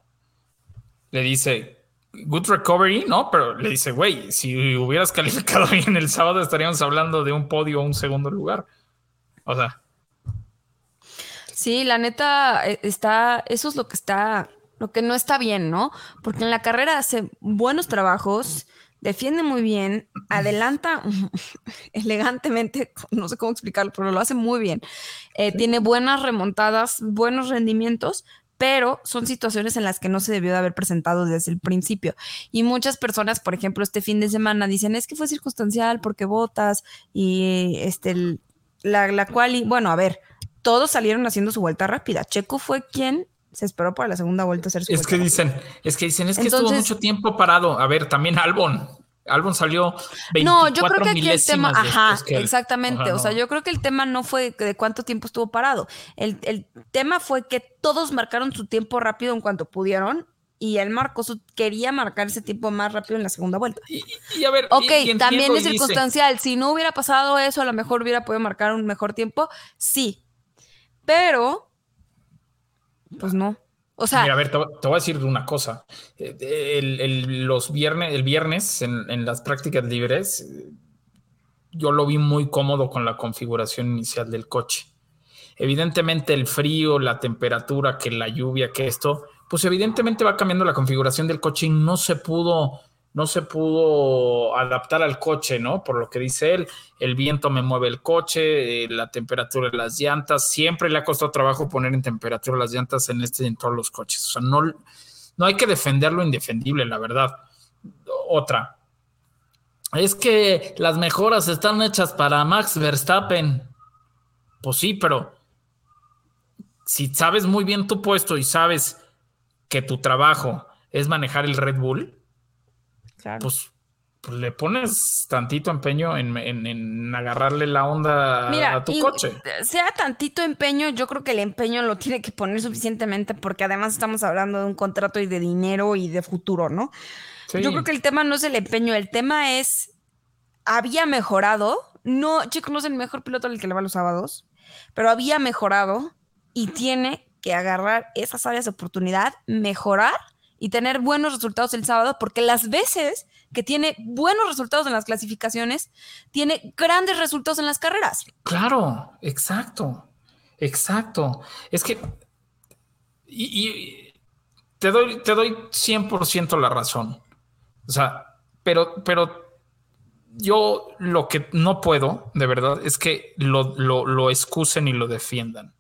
Le dice, good recovery, ¿no? Pero le dice, güey, si hubieras <laughs> calificado bien el sábado, estaríamos hablando de un podio o un segundo lugar. O sea, Sí, la neta eh, está, eso es lo que está, lo que no está bien, ¿no? Porque en la carrera hace buenos trabajos, defiende muy bien, <clears throat> adelanta <laughs> elegantemente, no sé cómo explicarlo, pero lo hace muy bien. Eh, Tiene buenas remontadas, buenos rendimientos, pero son situaciones en las que no se debió de haber presentado desde el principio. Y muchas personas, por ejemplo, este fin de semana dicen, es que fue circunstancial porque votas y este, el- la, la cual, y bueno, a ver, todos salieron haciendo su vuelta rápida. Checo fue quien se esperó para la segunda vuelta hacer su es que dicen, es que dicen, es que estuvo mucho tiempo parado. A ver, también Albon. Albon salió 24 No, yo creo que aquí el tema, ajá, que exactamente. Ajá, O sea, yo creo que el tema no fue de cuánto tiempo estuvo parado. El, el tema fue que todos marcaron su tiempo rápido en cuanto pudieron y él marcó su, quería marcar ese tiempo más rápido en la segunda vuelta. Y, y a ver, Ok, y- y entiendo también es dice- circunstancial. Si no hubiera pasado eso, a lo mejor hubiera podido marcar un mejor tiempo. Sí. Pero, pues no. O sea, Mira, a ver, te, voy a decir una cosa. Eh, El, el- los viernes, el viernes en, en las prácticas libres, eh, yo lo vi muy cómodo con la configuración inicial del coche. evidentemente el frío, la temperatura, que la lluvia, que esto, pues evidentemente va cambiando la configuración del coche y no se pudo, no se pudo adaptar al coche, ¿no? Por lo que dice él, el viento me mueve el coche, eh, la temperatura de las llantas, siempre le ha costado trabajo poner en temperatura las llantas en este y en todos los coches. O sea, no, no hay que defender lo indefendible, la verdad. Otra. Es que las mejoras están hechas para Max Verstappen. Pues sí, pero si sabes muy bien tu puesto y sabes que tu trabajo es manejar el Red Bull, pues, pues, le pones tantito empeño en, agarrarle la onda a tu coche. Sea tantito empeño, yo creo que el empeño lo tiene que poner suficientemente porque además estamos hablando de un contrato y de dinero y de futuro, ¿no? Yo creo que el tema no es el empeño, el tema es, había mejorado, no, chicos, no es el mejor piloto al que le va los sábados, pero había mejorado y tiene que agarrar esas áreas de oportunidad, mejorar y tener buenos resultados el sábado, porque las veces que tiene buenos resultados en las clasificaciones, tiene grandes resultados en las carreras. Claro, exacto, exacto. Es que, y, te, doy, te doy 100% la razón. O sea, pero, pero yo lo que no puedo, de verdad, es que lo, lo, lo excusen y lo defiendan.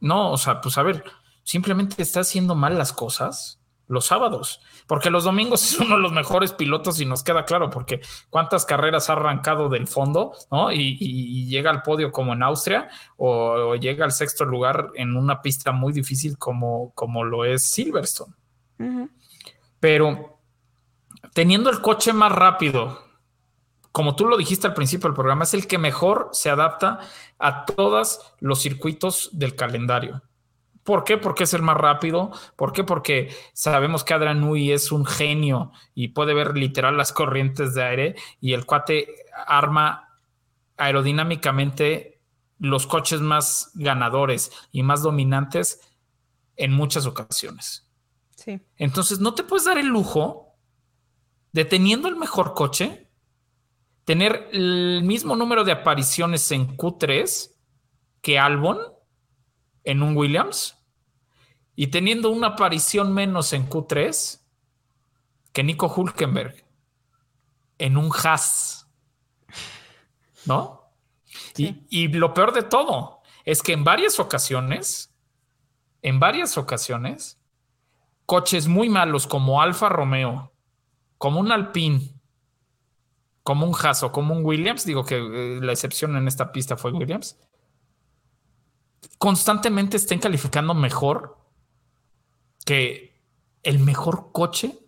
No, o sea, pues a ver, simplemente está haciendo mal las cosas los sábados, porque los domingos <laughs> es uno de los mejores pilotos y nos queda claro, porque cuántas carreras ha arrancado del fondo, ¿no? Y, llega al podio como en Austria o, llega al sexto lugar en una pista muy difícil como, como lo es Silverstone. Pero teniendo el coche más rápido, como tú lo dijiste al principio del programa, es el que mejor se adapta a todos los circuitos del calendario. ¿Por qué? Porque es el más rápido. ¿Por qué? Porque sabemos que Adrian Nui es un genio y puede ver literal las corrientes de aire y el cuate arma aerodinámicamente los coches más ganadores y más dominantes en muchas ocasiones. Sí. Entonces, no te puedes dar el lujo de teniendo el mejor coche, tener el mismo número de apariciones en Q3 que Albon en un Williams y teniendo una aparición menos en Q3 que Nico Hulkenberg en un Haas. ¿No? Y, y, lo peor de todo es que en varias ocasiones, en varias ocasiones, coches muy malos como Alfa Romeo, como un Alpine, como un Haas o como un Williams, digo que eh, la excepción en esta pista fue Williams, constantemente estén calificando mejor que el mejor coche.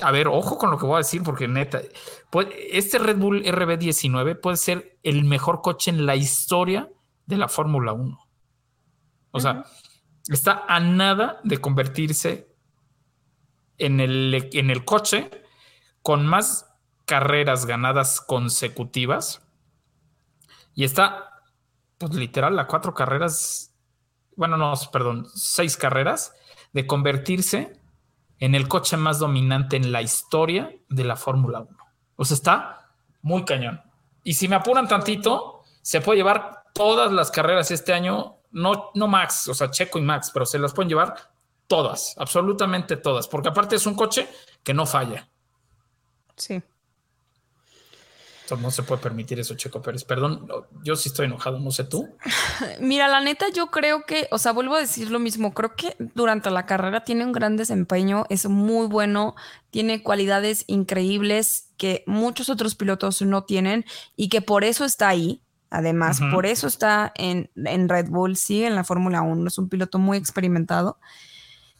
A ver, ojo con lo que voy a decir, porque neta, este Red Bull RB19 puede ser el mejor coche en la historia de la Fórmula 1. O sea, está a nada de convertirse en el, en el coche con más carreras ganadas consecutivas y está, pues literal, a cuatro carreras, bueno, no, perdón, seis carreras de convertirse en el coche más dominante en la historia de la Fórmula 1. O sea, está muy cañón. Y si me apuran tantito, se puede llevar todas las carreras este año, no, no Max, o sea, Checo y Max, pero se las pueden llevar todas, absolutamente todas, porque aparte es un coche que no falla. Sí no se puede permitir eso, Checo Pérez. Perdón, yo sí estoy enojado, no sé tú. <laughs> Mira, la neta, yo creo que, o sea, vuelvo a decir lo mismo, creo que durante la carrera tiene un gran desempeño, es muy bueno, tiene cualidades increíbles que muchos otros pilotos no tienen y que por eso está ahí. Además, por eso está en, en Red Bull, sigue en la Fórmula 1, es un piloto muy experimentado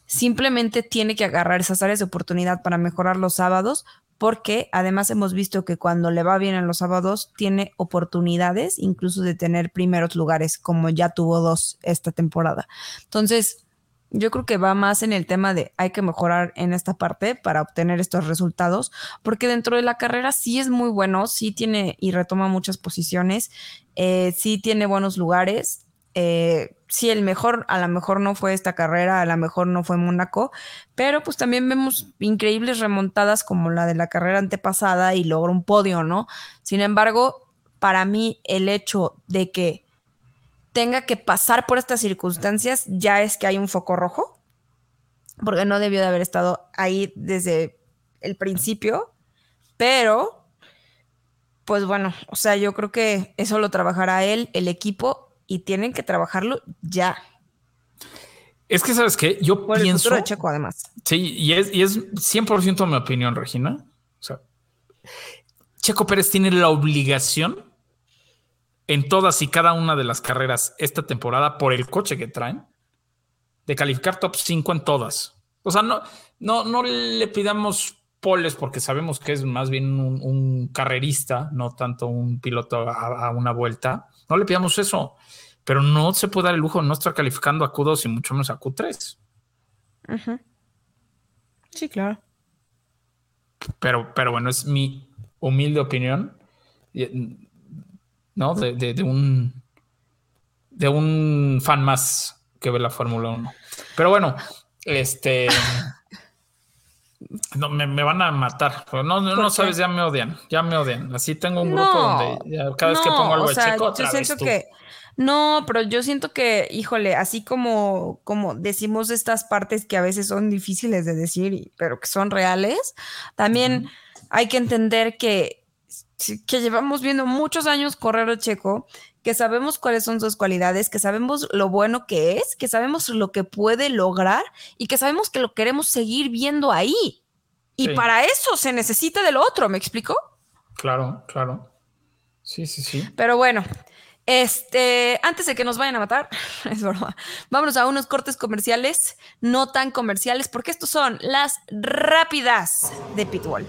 simplemente tiene que agarrar esas áreas de oportunidad para mejorar los sábados, porque además hemos visto que cuando le va bien en los sábados tiene oportunidades incluso de tener primeros lugares, como ya tuvo dos esta temporada. Entonces, yo creo que va más en el tema de hay que mejorar en esta parte para obtener estos resultados, porque dentro de la carrera sí es muy bueno, sí tiene y retoma muchas posiciones, eh, sí tiene buenos lugares, eh, sí, el mejor, a lo mejor no fue esta carrera, a lo mejor no fue Mónaco, pero pues también vemos increíbles remontadas como la de la carrera antepasada y logró un podio, ¿no? Sin embargo, para mí el hecho de que tenga que pasar por estas circunstancias, ya es que hay un foco rojo, porque no debió de haber estado ahí desde el principio, pero, pues bueno, o sea, yo creo que eso lo trabajará él, el equipo, y tienen que trabajarlo ya. Es que, ¿sabes qué? Yo Por el pienso. futuro de Checo, además. Sí, y es, y es 100% mi opinión, Regina. O sea, Checo Pérez tiene la obligación en todas y cada una de las carreras esta temporada por el coche que traen de calificar top 5 en todas. O sea, no, no, no le pidamos poles porque sabemos que es más bien un, un carrerista, no tanto un piloto a, a, una vuelta. No le pidamos eso, pero no se puede dar el lujo de no estar calificando a Q2 y mucho menos a Q3. Uh -huh. Sí, claro. Pero, pero bueno, es mi humilde opinión, ¿no? De, de, de un de un fan más que ve la Fórmula 1. Pero bueno, este no, me, me, van a matar. No, no, no sabes, ya me odian, ya me odian. Así tengo un grupo no, donde ya cada vez que pongo algo o sea, checo, yo siento que no, pero yo siento que, híjole, así como, como decimos estas partes que a veces son difíciles de decir, pero que son reales, también uh -huh. hay que entender que, que llevamos viendo muchos años correr a Checo, que sabemos cuáles son sus cualidades, que sabemos lo bueno que es, que sabemos lo que puede lograr y que sabemos que lo queremos seguir viendo ahí. Y sí. para eso se necesita del otro, ¿me explico? Claro, claro. Sí, sí, sí. Pero bueno, este, antes de que nos vayan a matar, <laughs> es broma. Vámonos a unos cortes comerciales, no tan comerciales, porque estos son las rápidas de Pitbull.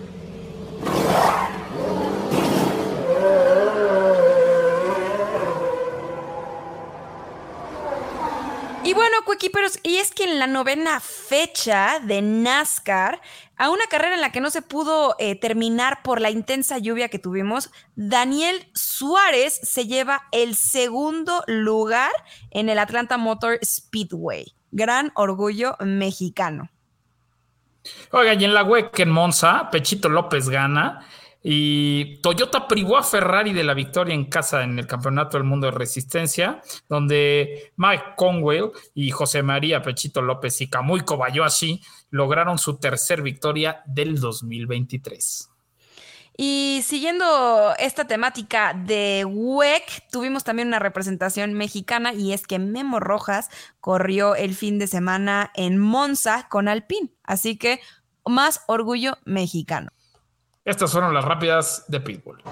Y bueno, cuequiperos, y es que en la novena fecha de NASCAR, a una carrera en la que no se pudo eh, terminar por la intensa lluvia que tuvimos, Daniel Suárez se lleva el segundo lugar en el Atlanta Motor Speedway. Gran orgullo mexicano. Oiga, y en la WEC en Monza, Pechito López gana. Y Toyota privó a Ferrari de la victoria en casa en el Campeonato del Mundo de Resistencia, donde Mike Conwell y José María Pechito López y Kamui Kobayashi lograron su tercer victoria del 2023. Y siguiendo esta temática de WEC, tuvimos también una representación mexicana y es que Memo Rojas corrió el fin de semana en Monza con Alpine. Así que más orgullo mexicano. Estas fueron las rápidas de Pitbull.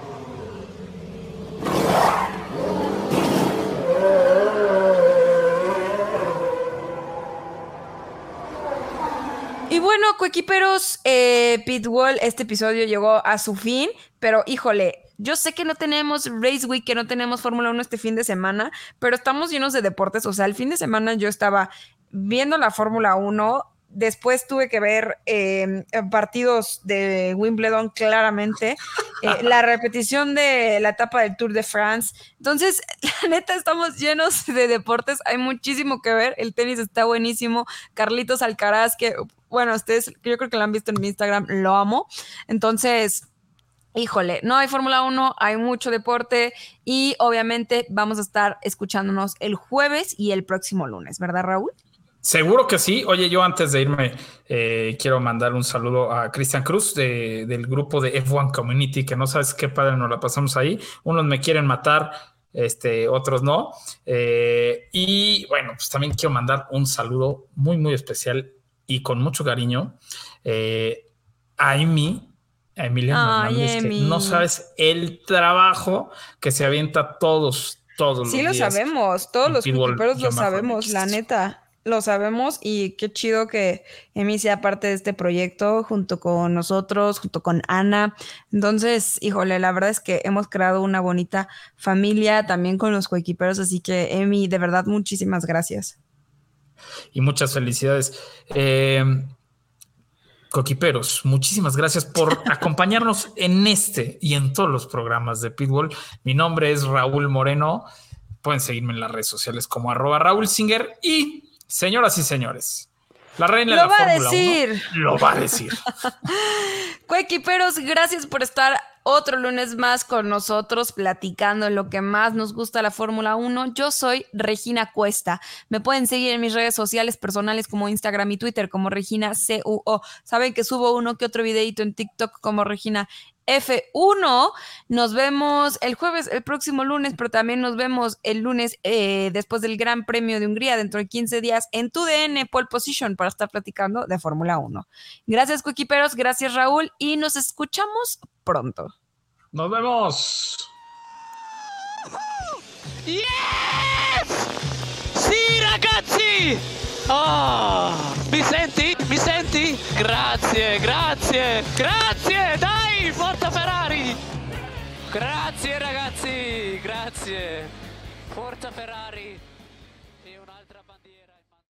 Y bueno, coequiperos, eh, Pitbull, este episodio llegó a su fin, pero híjole, yo sé que no tenemos Race Week, que no tenemos Fórmula 1 este fin de semana, pero estamos llenos de deportes. O sea, el fin de semana yo estaba viendo la Fórmula 1, Después tuve que ver eh, partidos de Wimbledon claramente, eh, <laughs> la repetición de la etapa del Tour de France. Entonces, <laughs> la neta, estamos llenos de deportes, hay muchísimo que ver, el tenis está buenísimo, Carlitos Alcaraz, que bueno, ustedes yo creo que lo han visto en mi Instagram, lo amo. Entonces, híjole, no hay Fórmula 1, hay mucho deporte y obviamente vamos a estar escuchándonos el jueves y el próximo lunes, ¿verdad, Raúl? Seguro que sí. Oye, yo antes de irme eh, quiero mandar un saludo a Cristian Cruz de, del grupo de F1 Community, que no sabes qué padre nos la pasamos ahí. Unos me quieren matar, este, otros no. Eh, y bueno, pues también quiero mandar un saludo muy, muy especial y con mucho cariño eh, a Amy, a Ay, Hernández, que no sabes el trabajo que se avienta todos, todos sí, los días. Sí, lo sabemos, todos los equiperos lo sabemos, la neta lo sabemos y qué chido que Emi sea parte de este proyecto junto con nosotros, junto con Ana. Entonces, híjole, la verdad es que hemos creado una bonita familia también con los coequiperos, así que Emi, de verdad, muchísimas gracias. Y muchas felicidades. Eh, coquiperos, muchísimas gracias por <laughs> acompañarnos en este y en todos los programas de Pitbull. Mi nombre es Raúl Moreno. Pueden seguirme en las redes sociales como arroba Raúl Singer y Señoras y señores, la reina lo de la va a decir. 1 lo va a decir. <laughs> Cuequiperos, gracias por estar otro lunes más con nosotros platicando lo que más nos gusta la Fórmula 1. Yo soy Regina Cuesta. Me pueden seguir en mis redes sociales personales como Instagram y Twitter como Regina CUO. Saben que subo uno que otro videito en TikTok como Regina F1. Nos vemos el jueves, el próximo lunes, pero también nos vemos el lunes eh, después del Gran Premio de Hungría dentro de 15 días en tu DN Pole Position para estar platicando de Fórmula 1. Gracias, Cuiquiperos, gracias, Raúl, y nos escuchamos pronto. Nos vemos. Yes! Sì, ragazzi! Oh, senti? Mi senti? Grazie, grazie, grazie! Dai, forza Ferrari! Grazie ragazzi, grazie! Forza Ferrari!